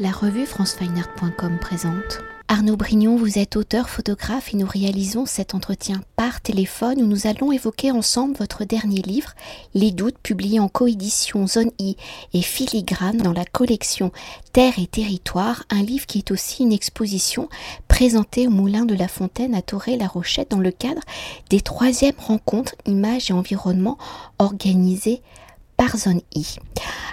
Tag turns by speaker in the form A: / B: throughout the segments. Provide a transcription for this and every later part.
A: La revue francefineart.com présente. Arnaud Brignon, vous êtes auteur, photographe et nous réalisons cet entretien par téléphone où nous allons évoquer ensemble votre dernier livre, Les doutes, publié en coédition Zone I et Filigrane dans la collection Terre et Territoire, un livre qui est aussi une exposition présentée au Moulin de la Fontaine à Toré-la-Rochette dans le cadre des troisièmes rencontres Images et Environnement organisées par Zone I.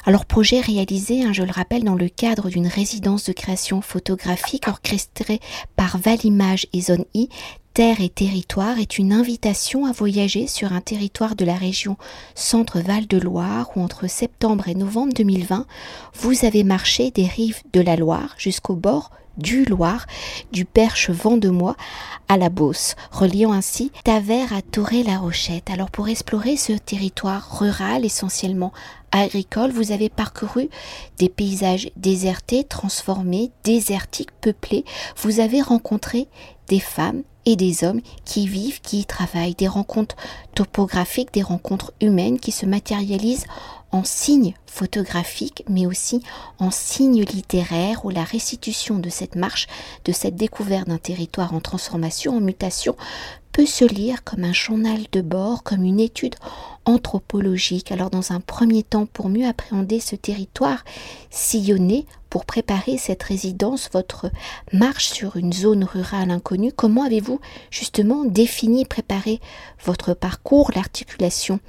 A: Alors projet réalisé, hein, je le rappelle, dans le cadre d'une résidence de création photographique orchestrée par Valimage et Zone I, Terre et territoire est une invitation à voyager sur un territoire de la région Centre-Val de Loire où entre septembre et novembre 2020, vous avez marché des rives de la Loire jusqu'au bord du Loire, du Perche Vendemois à la Beauce, reliant ainsi Tavers à Toré-la-Rochette. Alors pour explorer ce territoire rural essentiellement agricole, vous avez parcouru des paysages désertés, transformés, désertiques, peuplés. Vous avez rencontré des femmes et des hommes qui vivent, qui y travaillent, des rencontres topographiques, des rencontres humaines qui se matérialisent en signes photographiques, mais aussi en signes littéraires où la restitution de cette marche, de cette découverte d'un territoire en transformation, en mutation, peut se lire comme un journal de bord, comme une étude anthropologique. Alors dans un premier temps, pour mieux appréhender ce territoire sillonné, pour préparer cette résidence, votre marche sur une zone rurale inconnue, comment avez-vous justement défini, préparé votre parcours, l'articulation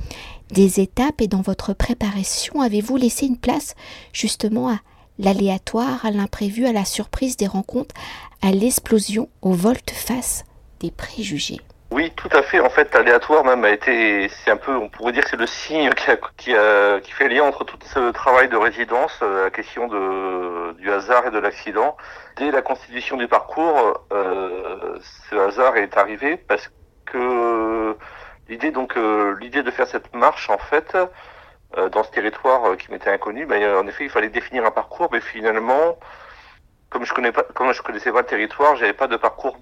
A: des étapes et dans votre préparation, avez-vous laissé une place justement à l'aléatoire, à l'imprévu, à la surprise des rencontres, à l'explosion, au volte-face des préjugés?
B: Oui, tout à fait. En fait, aléatoire même a été, c'est un peu, on pourrait dire que c'est le signe qui, a, qui, a, qui, fait lien entre tout ce travail de résidence, euh, la question de, du hasard et de l'accident. Dès la constitution du parcours, euh, ce hasard est arrivé parce que L'idée donc, euh, l'idée de faire cette marche en fait euh, dans ce territoire euh, qui m'était inconnu, ben, en effet, il fallait définir un parcours, mais finalement, comme je connais pas, comme je connaissais pas le territoire, j'avais pas de parcours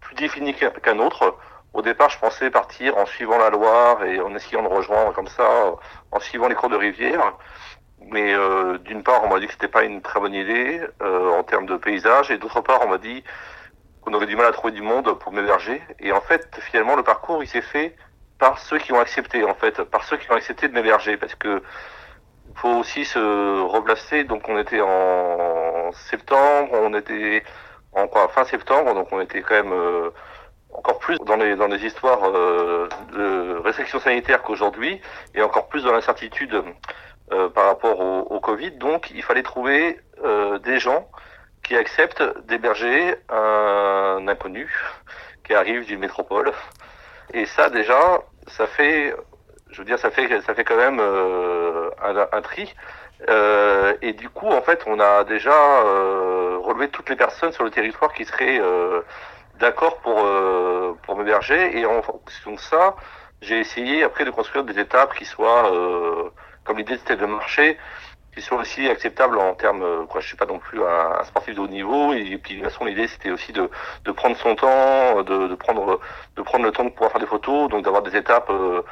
B: plus défini qu'un autre. Au départ, je pensais partir en suivant la Loire et en essayant de rejoindre comme ça, en suivant les cours de rivière. Mais euh, d'une part, on m'a dit que c'était pas une très bonne idée euh, en termes de paysage, et d'autre part, on m'a dit qu'on aurait du mal à trouver du monde pour m'héberger. Et en fait, finalement, le parcours, il s'est fait par ceux qui ont accepté, en fait, par ceux qui ont accepté de m'héberger, parce que faut aussi se replacer. Donc, on était en septembre, on était en quoi, fin septembre, donc on était quand même euh, encore plus dans les dans les histoires euh, de restrictions sanitaires qu'aujourd'hui, et encore plus dans l'incertitude euh, par rapport au, au, Covid. Donc, il fallait trouver des gens qui acceptent d'héberger un inconnu qui arrive d'une métropole et ça, déjà, ça fait, je veux dire, ça fait, ça fait quand même euh, un, un, tri. Euh, et du coup, en fait, on a déjà euh, relevé toutes les personnes sur le territoire qui seraient euh, d'accord pour euh, pour m'héberger. Et en fonction de ça, j'ai essayé après de construire des étapes qui soient, comme l'idée c'était de marcher, qui soient aussi acceptables en termes, quoi, je suis pas non plus un, un sportif de haut niveau, et, puis de toute façon l'idée c'était aussi de, de prendre son temps, de, de, prendre de prendre le temps de pouvoir faire des photos, donc d'avoir des étapes euh,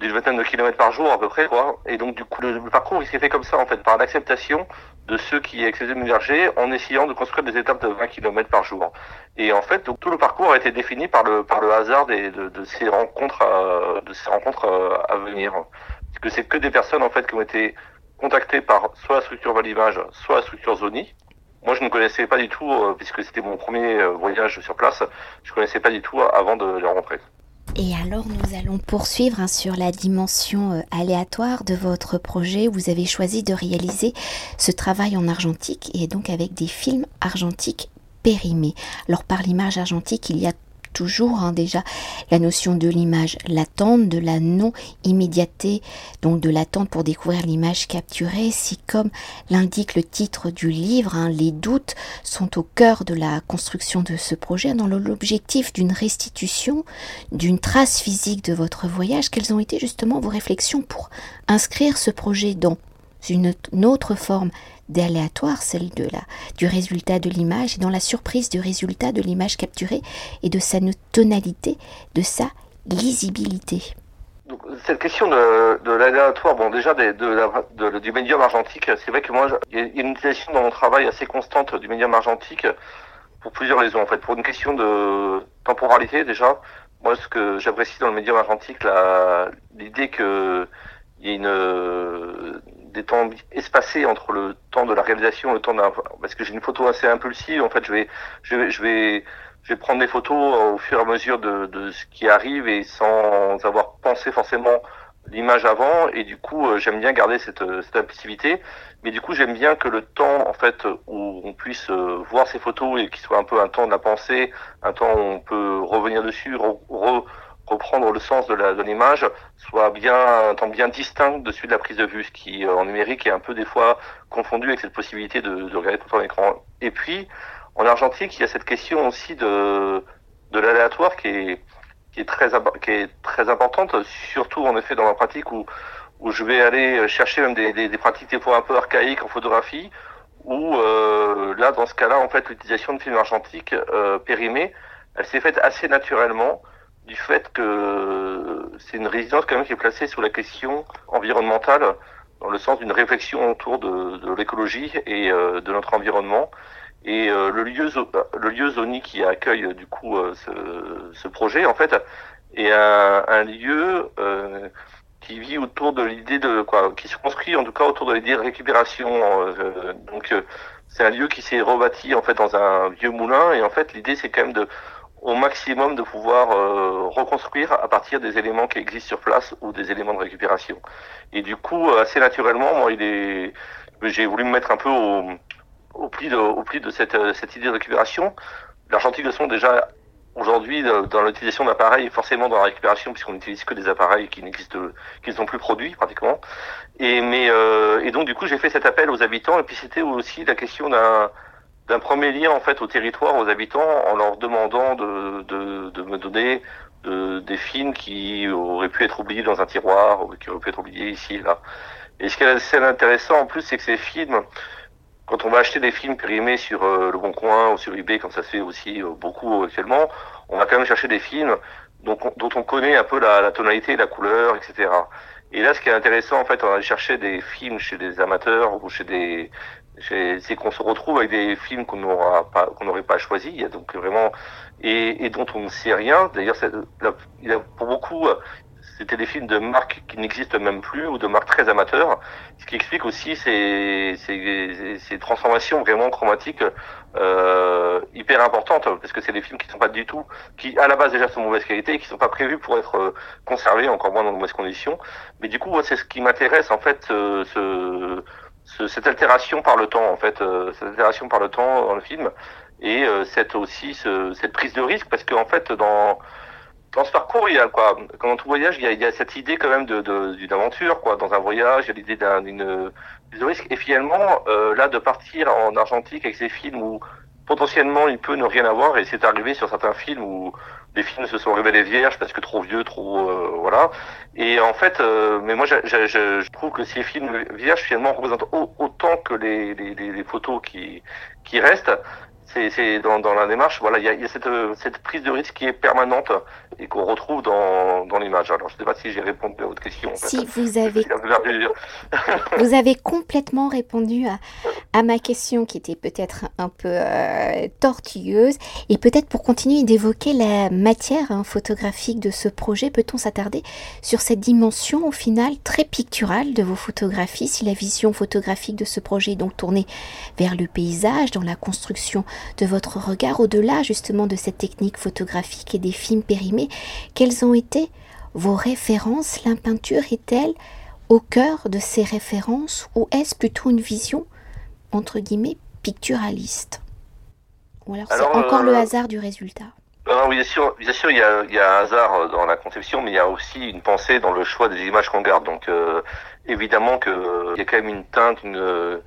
B: d'une vingtaine de kilomètres par jour à peu près, quoi. Et donc du coup le, parcours il s'est fait comme ça en fait, par l'acceptation de ceux qui de m'héberger en essayant de construire des étapes de 20 km par jour. Et en fait, donc, tout le parcours a été défini par le par le hasard de, de ces rencontres à, de ces rencontres à, à venir. Parce que c'est que des personnes en fait qui ont été contacté par soit la structure Valimage, soit la structure Zoni. Moi, je ne connaissais pas du tout, euh, puisque c'était mon premier euh, voyage sur place, je ne connaissais pas du tout avant de les rencontrer.
A: Et alors, nous allons poursuivre hein, sur la dimension euh, aléatoire de votre projet. Vous avez choisi de réaliser ce travail en argentique et donc avec des films argentiques périmés. Alors, par l'image argentique, il y a toujours hein, déjà la notion de l'image latente, de la non-immédiateté, donc de l'attente pour découvrir l'image capturée. Si comme l'indique le titre du livre, hein, les doutes sont au cœur de la construction de ce projet, dans l'objectif d'une restitution, d'une trace physique de votre voyage, quelles ont été justement vos réflexions pour inscrire ce projet dans une, autre forme d'aléatoire, celle de la, du résultat de l'image, et dans la surprise du résultat de l'image capturée et de sa tonalité, de sa lisibilité.
B: donc, cette question de, de l'aléatoire, bon déjà de, du médium argentique, c'est vrai que moi, il y a une utilisation dans mon travail assez constante du médium argentique pour plusieurs raisons. En fait, pour une question de temporalité déjà, moi ce que j'apprécie dans le médium argentique, l'idée que il y ait une des temps espacés entre le temps de la réalisation et le temps d'un parce que j'ai une photo assez impulsive. En fait, je vais je vais je vais je vais prendre des photos au fur et à mesure de, de ce qui arrive et sans avoir pensé forcément l'image avant et du coup euh, j'aime bien garder cette, euh, cette impulsivité mais du coup j'aime bien que le temps en fait où on puisse euh, voir ces photos et qu'il soit un peu un temps de la pensée un temps où on peut revenir dessus reprendre le sens de l'image soit bien temps bien distinct de celui de la prise de vue ce qui en numérique est un peu des fois confondu avec cette possibilité de, de regarder tout en écran. Et puis en argentique, il y a cette question aussi de, de l'aléatoire qui est, qui, est très, qui est très importante, surtout en effet dans la pratique où, où je vais aller chercher même des, des, des pratiques des fois un peu archaïques en photographie, où euh, là, dans ce cas-là, en fait, l'utilisation de films argentiques euh, périmés, elle s'est faite assez naturellement du fait que c'est une résidence quand même qui est placée sous la question environnementale, dans le sens d'une réflexion autour de, de l'écologie et euh, de notre environnement. Et euh, le lieu le lieu Zoni qui accueille du coup euh, ce, ce, projet en fait est un, un lieu euh, qui vit autour de l'idée de quoi, qui se construit en tout cas autour de l'idée de récupération. donc c'est un lieu qui s'est rebâti en fait dans un vieux moulin et en fait l'idée c'est quand même de au maximum de pouvoir reconstruire à partir des éléments qui existent sur place ou des éléments de récupération. Et du coup, assez naturellement, moi, il est, j'ai voulu me mettre un peu au, au pli de, au pli de cette, euh, cette idée de récupération. L'argentique de son déjà aujourd'hui dans l'utilisation d'appareils, forcément dans la récupération, puisqu'on n'utilise que des appareils qui n'existent, qui ne sont plus produits pratiquement. Et mais euh, et donc du coup j'ai fait cet appel aux habitants et puis c'était aussi la question d'un d'un premier lien en fait au territoire, aux habitants, en leur demandant de, de, me donner de, des films qui auraient pu être oubliés dans un tiroir, ou qui auraient pu être oubliés ici et là. Et ce qui est assez intéressant en plus, c'est que ces films, quand on va acheter des films périmés sur euh, Le Bon Coin ou sur eBay, comme ça se fait aussi euh, beaucoup actuellement, on va quand même chercher des films dont, on connaît un peu la, la, tonalité, la couleur, etc. Et là, ce qui est intéressant, en fait, on va chercher des films chez des amateurs ou chez des, c'est qu'on se retrouve avec des films qu'on n'aura pas, qu'on n'aurait pas choisi. Il y a donc vraiment et, et dont on ne sait rien. D'ailleurs, pour beaucoup, c'était des films de marques qui n'existent même plus ou de marques très amateurs, ce qui explique aussi ces, ces, ces transformations vraiment chromatiques euh, hyper importantes, parce que c'est des films qui sont pas du tout, qui à la base déjà sont de mauvaise qualité et qui sont pas prévus pour être euh, conservés, encore moins dans de mauvaises conditions. Mais du coup, c'est ce qui m'intéresse en fait, euh, ce, ce, cette altération par le temps, en fait, euh, cette altération par le temps dans le film, et cette aussi ce, cette prise de risque, parce qu'en fait, dans dans ce parcours, il y a quoi Quand on voyage, il y, a, il y a, cette idée quand même de, d'une aventure, quoi. Dans un voyage, il y a l'idée d'un, d'une, risque. Et finalement, euh, là, de partir en Argentique avec ces films où potentiellement il peut ne rien avoir, et c'est arrivé sur certains films où les films se sont révélés vierges parce que trop vieux, trop euh, voilà. Et en fait, euh, mais moi, je, trouve que ces films vierges finalement représentent autant que les, photos qui restent c'est dans, dans, la démarche, voilà, il y a, y a cette, cette, prise de risque qui est permanente et qu'on retrouve dans, dans l'image. Alors, je ne sais pas si j'ai répondu à votre question.
A: Si vous avez, vous avez complètement répondu à, à, ma question qui était peut-être un peu euh, tortueuse. Et peut-être pour continuer d'évoquer la matière hein, photographique de ce projet, peut-on s'attarder sur cette dimension au final très picturale de vos photographies, si la vision photographique de ce projet est donc tournée vers le paysage, dans la construction de votre regard au-delà justement de cette technique photographique et des films périmés Quelles ont été vos références La peinture est-elle au cœur de ces références ou est-ce plutôt une vision entre guillemets picturaliste? Ou alors, c'est encore le euh, hasard du résultat?
B: Oui, bien sûr, bien sûr, il y a, il y a un hasard dans la conception, mais il y a aussi une pensée dans le choix des images qu'on garde. Donc, euh, évidemment qu'il y a quand même une teinte, une,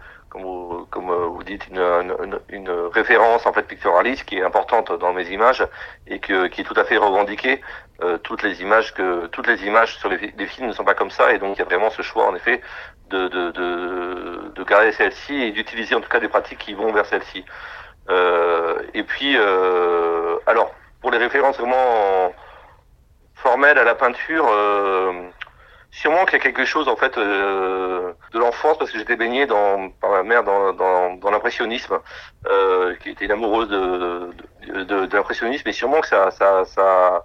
B: comme vous, euh, vous dites, une, une, une, référence en fait picturaliste qui est importante dans mes images et que, qui est tout à fait revendiquée. Euh, toutes les images que toutes les images sur les, films ne sont pas comme ça et donc il y a vraiment ce choix en effet de de, de, de garder celle-ci et d'utiliser en tout cas des pratiques qui vont vers celle-ci. Euh, et puis euh, alors pour les références vraiment formelle à la peinture, sûrement qu'il y a quelque chose en fait de l'enfance parce que j'étais baigné dans par ma mère dans, dans, dans l'impressionnisme, qui était une amoureuse de, de, de, l'impressionnisme, et sûrement que ça ça ça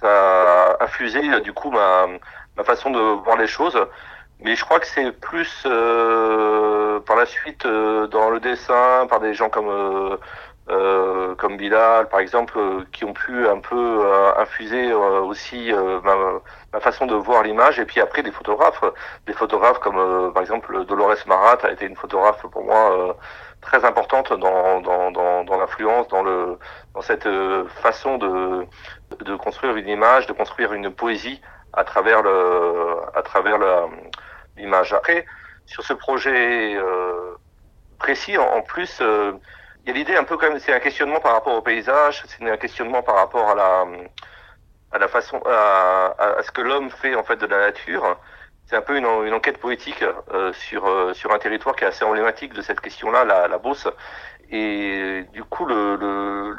B: ça a infusé du coup ma ma façon de voir les choses. Mais je crois que c'est plus euh, par la suite euh, dans le dessin, par des gens comme euh, euh comme Bilal, par exemple, qui ont pu un peu infuser aussi ma, ma, façon de voir l'image. Et puis après, des photographes, des photographes comme par exemple Dolores Marat a été une photographe pour moi très importante dans, dans, dans, dans l'influence, dans, le, dans cette façon de, de construire une image, de construire une poésie à travers le, à travers l'image. Après, sur ce projet euh, précis, en, plus, euh, il y a l'idée un peu comme c'est un questionnement par rapport au paysage, c'est un questionnement par rapport à la, à la façon, à, à, ce que l'homme fait en fait de la nature. C'est un peu une, une enquête poétique euh, sur euh, sur un territoire qui est assez emblématique de cette question-là, la, la Beauce. Et du coup, le, le,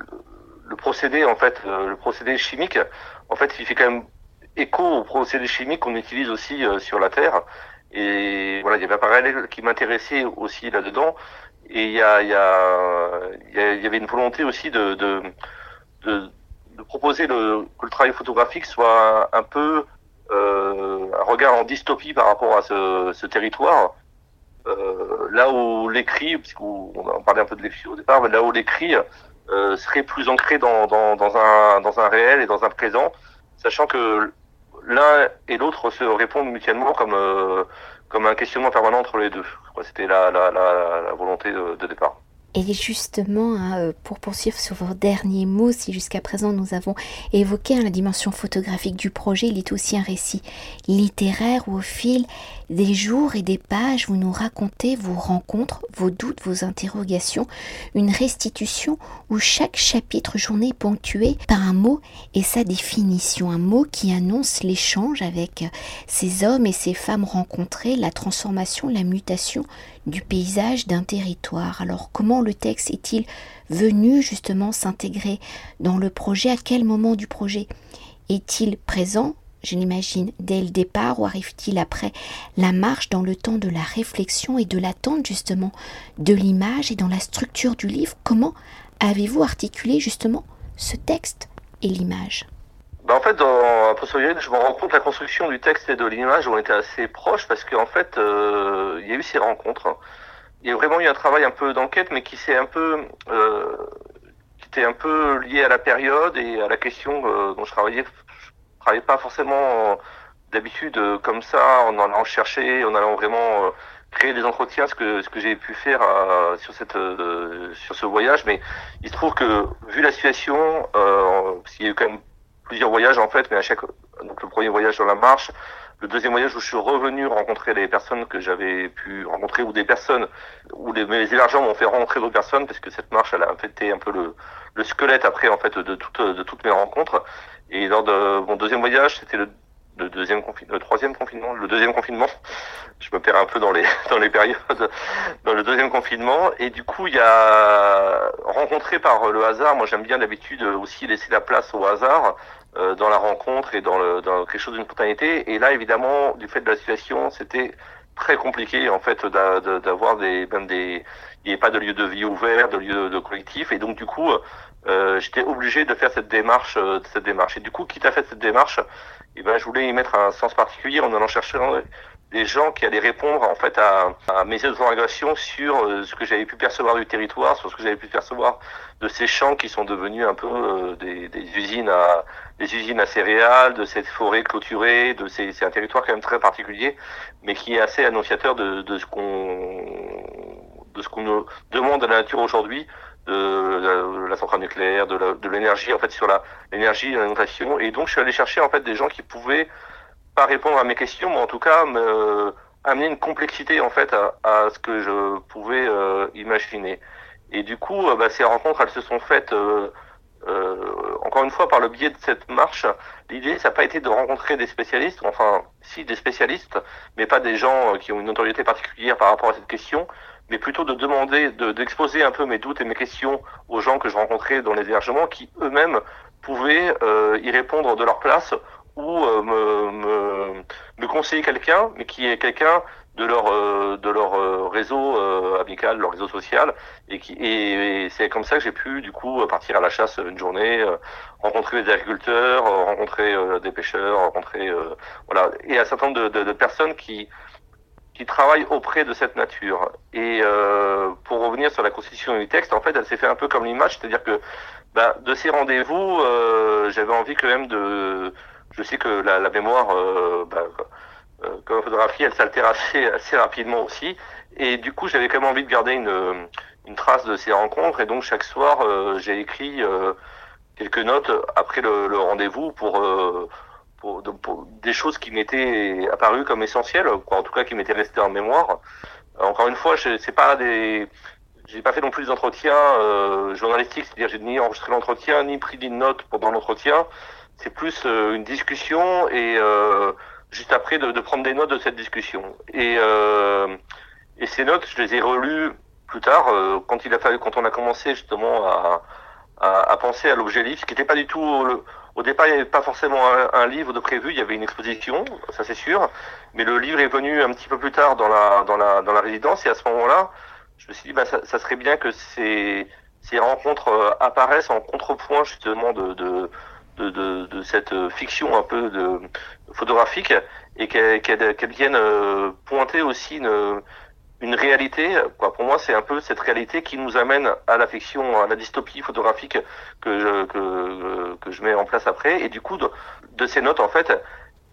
B: le procédé en fait, le procédé chimique, en fait, il fait quand même écho aux procédés chimiques qu'on utilise aussi euh, sur la Terre. Et voilà, il y avait un parallèle qui m'intéressait aussi là-dedans. Et il y, a, y a, il y avait une volonté aussi de, de, de, de proposer le, que le travail photographique soit un peu euh, un regard en dystopie par rapport à ce, ce territoire. Euh, là où l'écrit, puisqu'on en parlait un peu de l'écrit au départ, mais là où l'écrit euh, serait plus ancré dans, dans, dans, un, dans un réel et dans un présent, sachant que l'un et l'autre se répondent mutuellement comme, euh, comme un questionnement permanent entre les deux. C'était la, la, volonté de, de départ.
A: Et justement, hein, euh, pour poursuivre sur vos derniers mots, si jusqu'à présent nous avons évoqué hein, la dimension photographique du projet, il est aussi un récit littéraire où au fil des jours et des pages, vous nous racontez vos rencontres, vos doutes, vos interrogations, une restitution où chaque chapitre journée est ponctué par un mot et sa définition, un mot qui annonce l'échange avec ces hommes et ces femmes rencontrés, la transformation, la mutation du paysage d'un territoire. Alors comment le texte est-il venu justement s'intégrer dans le projet? À quel moment du projet est-il présent? Je l'imagine, dès le départ ou arrive-t-il après la marche dans le temps de la réflexion et de l'attente justement de l'image et dans la structure du livre Comment avez-vous articulé justement ce texte et l'image?
B: Bah en fait, dans Apostolienne, je me rends compte que la construction du texte et de l'image ont été assez proches parce qu'en fait, euh, il y a eu ces rencontres. Il y a vraiment eu un travail un peu d'enquête, mais qui s'est un peu, euh, qui était un peu lié à la période et à la question euh, dont je travaillais. Je travaillais pas forcément d'habitude comme ça, en allant chercher, en allant vraiment créer des entretiens, ce que ce que j'ai pu faire sur cette sur ce voyage. Mais il se trouve que vu la situation, euh, il y a eu quand même plusieurs voyages en fait, mais à chaque donc le premier voyage dans la marche, le deuxième voyage où je suis revenu rencontrer les personnes que j'avais pu rencontrer ou des personnes où les, mes élargents m'ont fait rencontrer d'autres personnes parce que cette marche elle a été un peu le, le squelette après en fait de toutes de toutes mes rencontres et lors de mon deuxième voyage c'était le le deuxième confinement, le troisième confinement, le deuxième confinement. Je me perds un peu dans les dans les périodes. Dans le deuxième confinement et du coup il y a rencontré par le hasard. Moi j'aime bien d'habitude aussi laisser la place au hasard euh, dans la rencontre et dans le dans quelque chose d'une spontanéité. Et là évidemment du fait de la situation c'était très compliqué en fait d'avoir des même des il n'y avait pas de lieu de vie ouvert, de lieu de collectif. Et donc du coup euh, j'étais obligé de faire cette démarche euh, cette démarche. Et du coup quitte à faire cette démarche et ben, je voulais y mettre un sens particulier en allant chercher des gens qui allaient répondre en fait à, à mes interrogations sur euh, ce que j'avais pu percevoir du territoire, sur ce que j'avais pu percevoir de ces champs qui sont devenus un peu euh, des, des, usines à des usines à céréales, de cette forêt clôturée, de ces c'est un territoire quand même très particulier, mais qui est assez annonciateur de, de ce qu'on de ce qu'on demande à la nature aujourd'hui de la, centrale nucléaire, de l'énergie en fait sur la l'énergie, l'alimentation. Et donc je suis allé chercher en fait des gens qui pouvaient pas répondre à mes questions, mais en tout cas me amener une complexité en fait à, ce que je pouvais euh, imaginer. Et du coup, euh, bah, ces rencontres, elles se sont faites euh, encore une fois par le biais de cette marche. L'idée, ça n'a pas été de rencontrer des spécialistes, enfin si des spécialistes, mais pas des gens qui ont une notoriété particulière par rapport à cette question, mais plutôt de demander, d'exposer un peu mes doutes et mes questions aux gens que je rencontrais dans les hébergements, qui eux-mêmes pouvaient y répondre de leur place ou me, me, me, conseiller quelqu'un, mais qui est quelqu'un de leur de leur réseau amical, leur réseau social, et qui et, c'est comme ça que j'ai pu du coup partir à la chasse une journée, rencontrer des agriculteurs, rencontrer des pêcheurs, rencontrer voilà. Et un certain nombre de, de, de personnes qui qui travaille auprès de cette nature. Et euh, pour revenir sur la constitution du texte, en fait, elle s'est fait un peu comme l'image, c'est-à-dire que bah, de ces rendez-vous, euh, j'avais envie quand même de... Je sais que la, la mémoire, euh, bah, euh, comme photographie, elle s'altère assez, assez rapidement aussi. Et du coup, j'avais quand même envie de garder une, une trace de ces rencontres. Et donc, chaque soir, euh, j'ai écrit quelques notes après le, le rendez-vous pour pour, des choses qui m'étaient apparues comme essentielles, quoi, en tout cas qui m'étaient restées en mémoire. Encore une fois, c'est pas des, j'ai pas fait non plus d'entretien euh, journalistique, c'est-à-dire j'ai ni enregistré l'entretien, ni pris des notes pendant l'entretien. C'est plus euh, une discussion et euh, juste après de, de, prendre des notes de cette discussion. Et, euh, et ces notes, je les ai relues plus tard euh, quand il a fallu, quand on a commencé justement à, à, à penser à l'objet livre, ce qui n'était pas du tout le, au départ, il n'y avait pas forcément un, livre de prévu, il y avait une exposition, ça c'est sûr. Mais le livre est venu un petit peu plus tard dans la, dans la, dans la résidence et à ce moment-là, je me suis dit, bah, ça, serait bien que ces, ces rencontres euh, apparaissent en contrepoint justement de, de, de, de, cette fiction un peu de, photographique et qu'elle qu vienne euh, pointer aussi une, une réalité. Quoi. Pour moi, c'est un peu cette réalité qui nous amène à la fiction, à la dystopie photographique que je, que, que je mets en place après. Et du coup, de, de ces notes, en fait,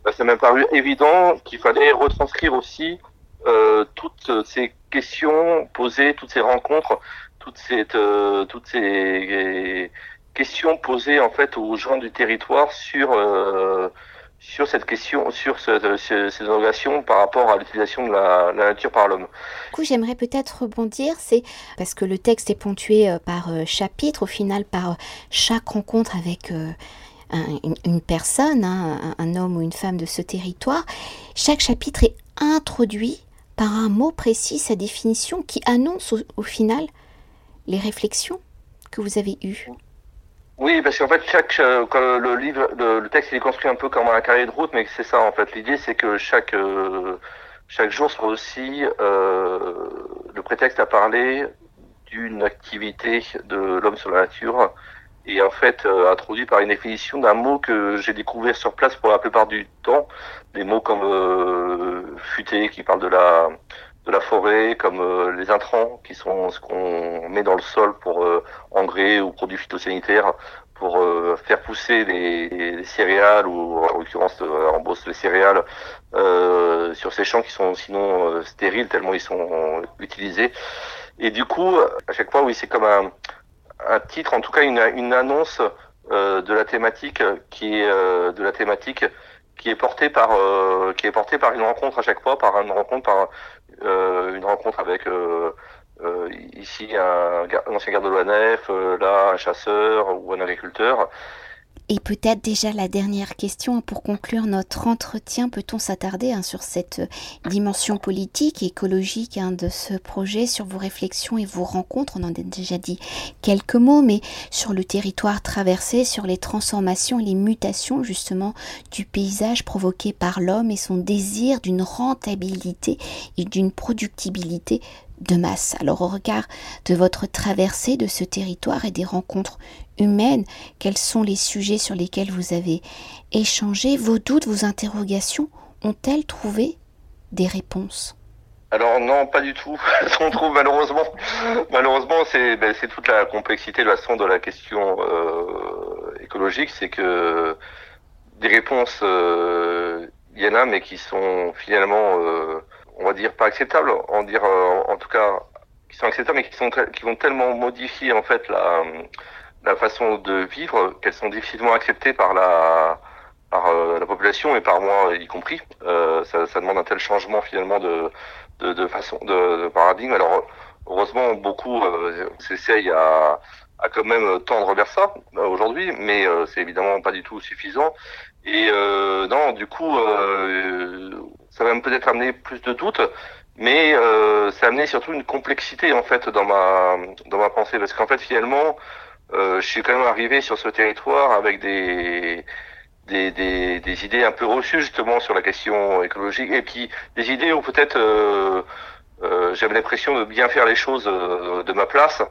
B: bah, ça m'a paru évident qu'il fallait retranscrire aussi euh, toutes ces questions posées, toutes ces rencontres, toutes ces, euh, toutes ces questions posées en fait aux gens du territoire sur euh, sur cette question, sur ce, ce, ces interrogations par rapport à l'utilisation de la, nature par l'homme.
A: Du coup, j'aimerais peut-être rebondir, c'est parce que le texte est ponctué euh, par euh, chapitre, au final par euh, chaque rencontre avec un, une, personne, hein, un, homme ou une femme de ce territoire. Chaque chapitre est introduit par un mot précis, sa définition, qui annonce au final les réflexions que vous avez eues.
B: Oui, parce qu'en fait, chaque euh, le livre, le, le, texte, il est construit un peu comme un carré de route, mais c'est ça en fait. L'idée, c'est que chaque euh, chaque jour soit aussi euh, le prétexte à parler d'une activité de l'homme sur la nature, et en fait euh, introduit par une définition d'un mot que j'ai découvert sur place pour la plupart du temps, des mots comme euh, futé qui parle de la de la forêt, comme euh, les intrants, qui sont ce qu'on met dans le sol pour euh, engrais ou produits phytosanitaires, pour euh, faire pousser les, les, céréales, ou en l'occurrence en bosse les céréales, sur ces champs qui sont sinon stériles tellement ils sont utilisés. Et du coup, à chaque fois, oui, c'est comme un, un, titre, en tout cas une, une annonce de la thématique qui est de la thématique qui est portée par qui est portée par une rencontre à chaque fois, par une rencontre par euh, une rencontre avec euh, euh, ici un, un, ancien garde de l'ONF, là un chasseur ou un agriculteur.
A: Et peut-être déjà la dernière question pour conclure notre entretien, peut-on s'attarder hein, sur cette dimension politique et écologique hein, de ce projet, sur vos réflexions et vos rencontres? On en a déjà dit quelques mots, mais sur le territoire traversé, sur les transformations et les mutations justement du paysage provoqué par l'homme et son désir d'une rentabilité et d'une productibilité de masse. Alors au regard de votre traversée de ce territoire et des rencontres humaines, quels sont les sujets sur lesquels vous avez échangé Vos doutes, vos interrogations ont-elles trouvé des réponses?
B: Alors non, pas du tout. On trouve malheureusement, malheureusement, c'est ben, c'est toute la complexité de la façon de la question euh, écologique, c'est que des réponses, euh, il y en a, mais qui sont finalement euh, on va dire pas acceptables, en dire en tout cas qui sont acceptables, mais qui sont qui vont tellement modifier en fait la la façon de vivre qu'elles sont difficilement acceptées par la par euh, la population et par moi y compris. Euh, ça, ça, demande un tel changement finalement de de, de façon de, de, paradigme. Alors heureusement beaucoup euh, s'essayent à à quand même tendre vers ça euh, aujourd'hui, mais euh, c'est évidemment pas du tout suffisant. Et non, du coup, ça va peut-être amener plus de doutes, mais ça a amené surtout une complexité en fait dans ma dans ma pensée, parce qu'en fait finalement, je suis quand même arrivé sur ce territoire avec des des, des, des, idées un peu reçues justement sur la question écologique. Et puis des idées où peut-être euh, euh, j'avais l'impression de bien faire les choses euh, de ma place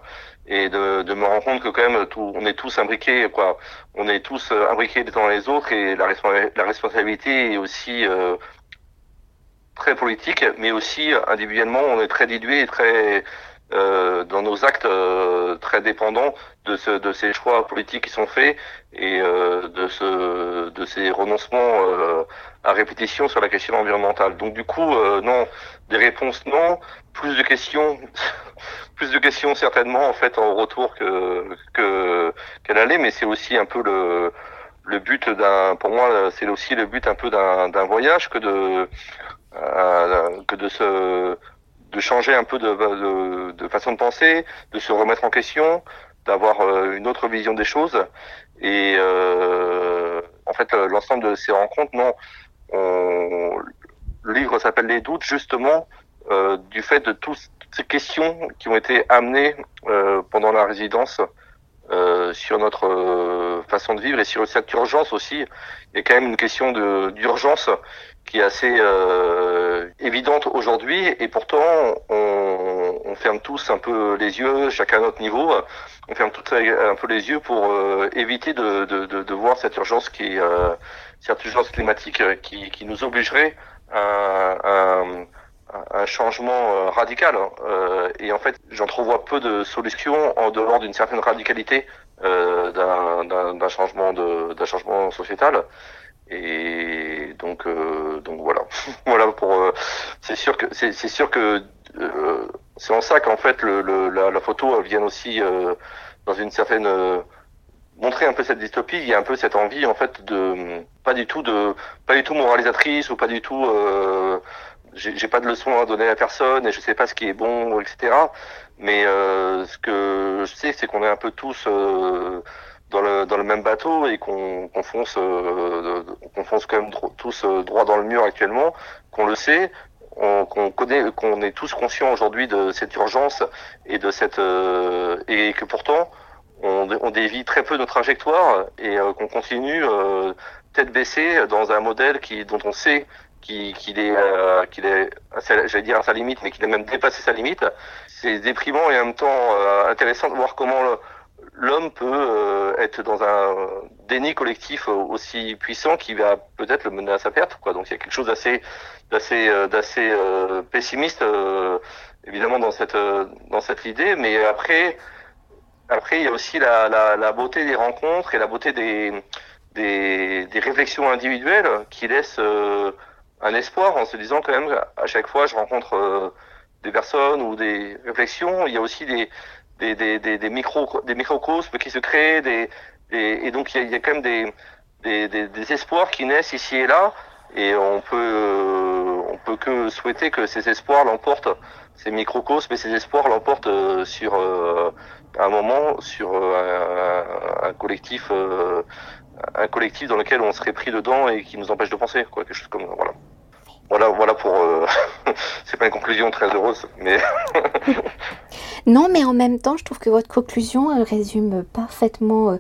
B: et de, de, me rendre compte que quand même tout, on est tous imbriqués quoi. On est tous euh, imbriqués les uns les autres et la, la responsabilité est aussi euh, très politique mais aussi individuellement on est très dilué et très euh, dans nos actes euh, très dépendants de, ce, de ces choix politiques qui sont faits et euh, de, ce, de ces renoncements à répétition sur la question environnementale. Donc du coup, non, des réponses non, plus de questions, plus de questions certainement en fait en retour que que qu'elle allait, mais c'est aussi un peu le le but d'un, pour moi, c'est aussi le but un peu d'un voyage que de que de se de changer un peu de, façon de penser, de se remettre en question, d'avoir euh, une autre vision des choses. Et euh, en fait, l'ensemble de ces rencontres, non, on, le livre s'appelle Les doutes, justement, euh, du fait de toutes ces questions qui ont été amenées euh, pendant la résidence euh, sur notre euh, façon de vivre et sur cette urgence aussi. Il y a quand même une question d'urgence qui est assez euh, évidente aujourd'hui et pourtant on, ferme tous un peu les yeux, chacun à notre niveau, on ferme tous un peu les yeux pour euh, éviter de, voir cette urgence qui euh, cette urgence climatique qui, qui nous obligerait à, un changement radical. et en fait, j'entrevois peu de solutions en dehors d'une certaine radicalité d'un changement d'un changement sociétal. Et donc, euh, donc voilà, voilà pour. Euh, c'est sûr que c'est sûr que euh, c'est en ça qu'en fait le, le, la, la, photo vient aussi euh, dans une certaine montrer un peu cette dystopie. Il y a un peu cette envie en fait de pas du tout de pas du tout moralisatrice ou pas du tout. J'ai pas de leçon à donner à personne et je sais pas ce qui est bon, etc. Mais ce que je sais, c'est qu'on est un peu tous dans le, dans le même bateau et qu'on qu fonce, euh, qu'on fonce quand même tous euh, droit dans le mur actuellement, qu'on le sait, qu'on connaît, qu'on est tous conscients aujourd'hui de cette urgence et de cette euh, et que pourtant on, on, dévie très peu nos trajectoires et euh, qu'on continue euh, tête baissée dans un modèle qui dont on sait qu'il qu est euh, qu'il est j'allais dire à sa limite mais qu'il a même dépassé sa limite c'est déprimant et en même temps intéressant de voir comment l'homme peut euh, être dans un déni collectif aussi puissant qui va peut-être le mener à sa perte. Quoi. Donc il y a quelque chose d'assez d'assez euh, d'assez euh, pessimiste évidemment dans cette dans cette idée, mais après après il y a aussi la, la, la beauté des rencontres et la beauté des des, des réflexions individuelles qui laissent un espoir en se disant quand même à chaque fois je rencontre des personnes ou des réflexions. Il y a aussi des, des, des, des, micro, des microcosmes qui se créent, des, et donc il y, a, il y a quand même des, des, des, des, espoirs qui naissent ici et là, et on peut, euh, on peut que souhaiter que ces espoirs l'emportent, ces microcosmes et ces espoirs l'emportent euh, sur euh, un moment, sur un, un, collectif, un collectif dans lequel on serait pris dedans et qui nous empêche de penser, quoi, quelque chose comme voilà. Voilà, pour. Euh... c'est pas une conclusion très heureuse, mais.
A: non, mais en même temps, je trouve que votre conclusion euh, résume parfaitement euh,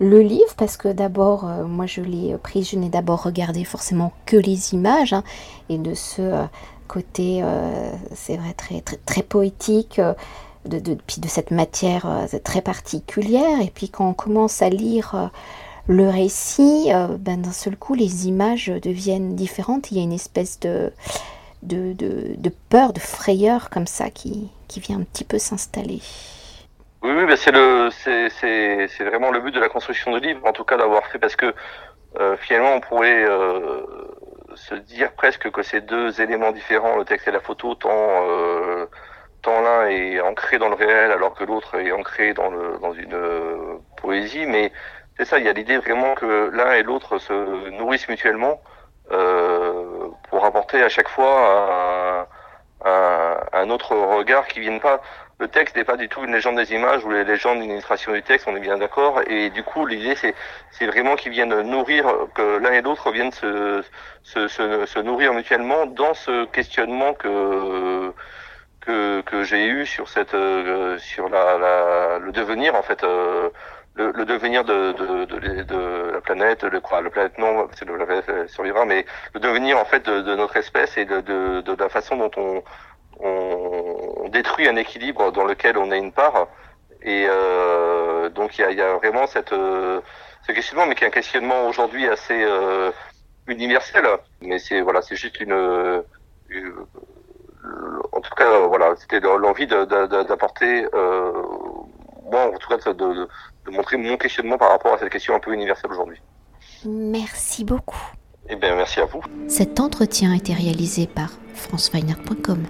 A: le livre parce que d'abord, moi je l'ai pris, je n'ai d'abord regardé forcément que les images hein, et de ce côté, c'est vrai, très, très, très poétique. De, de, puis de cette matière très particulière et puis quand on commence à lire le récit, euh, ben, d'un seul coup, les images deviennent différentes. Il y a une espèce de, de, de, peur, de frayeur comme ça qui, qui vient un petit peu s'installer.
B: Oui, ben c'est le, c'est, c'est, c'est vraiment le but de la construction du livre, en tout cas d'avoir fait, parce que euh, finalement, on pourrait euh, se dire presque que ces deux éléments différents, le texte et la photo, tant, tant l'un est ancré dans le réel, alors que l'autre est ancré dans, le, dans une poésie, mais c'est ça, il y a l'idée vraiment que l'un et l'autre se nourrissent mutuellement euh, pour apporter à chaque fois un, un, un, autre regard qui vienne pas. Le texte n'est pas du tout une légende des images ou les légendes d'illustration du texte, on est bien d'accord. Et du coup, l'idée c'est c'est vraiment qu'ils viennent nourrir, que l'un et l'autre viennent se, se, se, nourrir mutuellement dans ce questionnement que que, que j'ai eu sur cette sur la, la, le devenir en fait le, le, devenir de, de, de, de, la planète, le, quoi, le planète non, c'est le planète survivra, mais le devenir en fait de, notre espèce et de, de, de, la façon dont on, on, détruit un équilibre dans lequel on a une part. Et euh, donc il y a, y a, vraiment cette ce questionnement, mais qui est un questionnement aujourd'hui assez euh, universel. Mais c'est voilà, c'est juste une, une, en tout cas voilà, c'était l'envie d'apporter euh, moi, en tout cas, de, de, montrer mon questionnement par rapport à cette question un peu universelle aujourd'hui.
A: Merci beaucoup.
B: Eh bien, merci à vous.
A: Cet entretien a été réalisé par franceweiner.com.